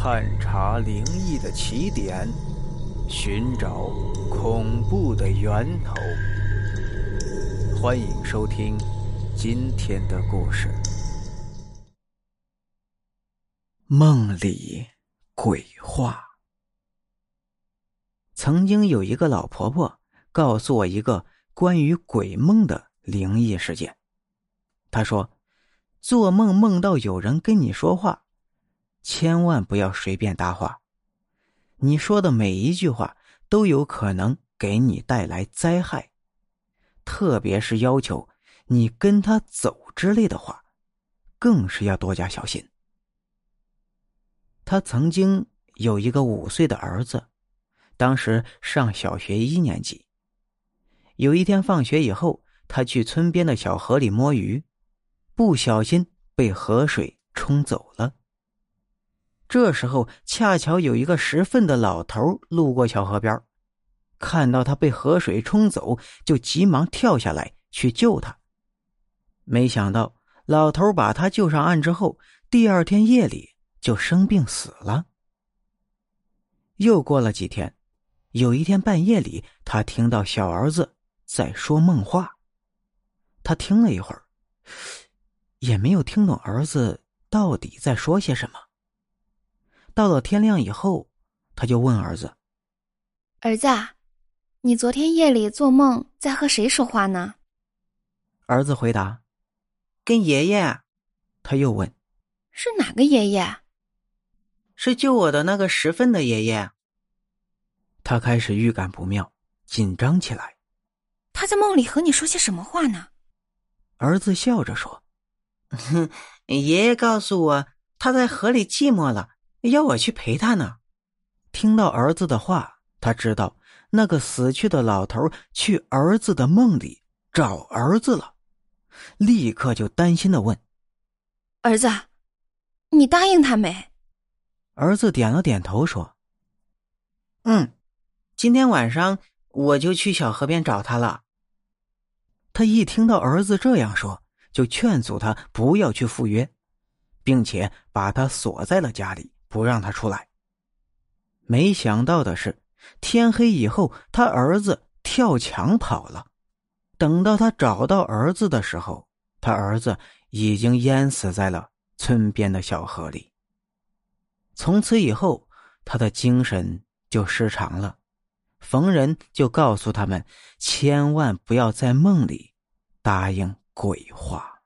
探查灵异的起点，寻找恐怖的源头。欢迎收听今天的故事：梦里鬼话。曾经有一个老婆婆告诉我一个关于鬼梦的灵异事件。她说，做梦梦到有人跟你说话。千万不要随便搭话，你说的每一句话都有可能给你带来灾害，特别是要求你跟他走之类的话，更是要多加小心。他曾经有一个五岁的儿子，当时上小学一年级。有一天放学以后，他去村边的小河里摸鱼，不小心被河水冲走了。这时候，恰巧有一个拾粪的老头路过小河边，看到他被河水冲走，就急忙跳下来去救他。没想到，老头把他救上岸之后，第二天夜里就生病死了。又过了几天，有一天半夜里，他听到小儿子在说梦话，他听了一会儿，也没有听懂儿子到底在说些什么。到了天亮以后，他就问儿子：“儿子，你昨天夜里做梦在和谁说话呢？”儿子回答：“跟爷爷。”他又问：“是哪个爷爷？”“是救我的那个拾粪的爷爷。”他开始预感不妙，紧张起来。他在梦里和你说些什么话呢？儿子笑着说：“ 哼，爷爷告诉我他在河里寂寞了。”要我去陪他呢。听到儿子的话，他知道那个死去的老头去儿子的梦里找儿子了，立刻就担心的问：“儿子，你答应他没？”儿子点了点头，说：“嗯，今天晚上我就去小河边找他了。”他一听到儿子这样说，就劝阻他不要去赴约，并且把他锁在了家里。不让他出来。没想到的是，天黑以后，他儿子跳墙跑了。等到他找到儿子的时候，他儿子已经淹死在了村边的小河里。从此以后，他的精神就失常了，逢人就告诉他们，千万不要在梦里答应鬼话。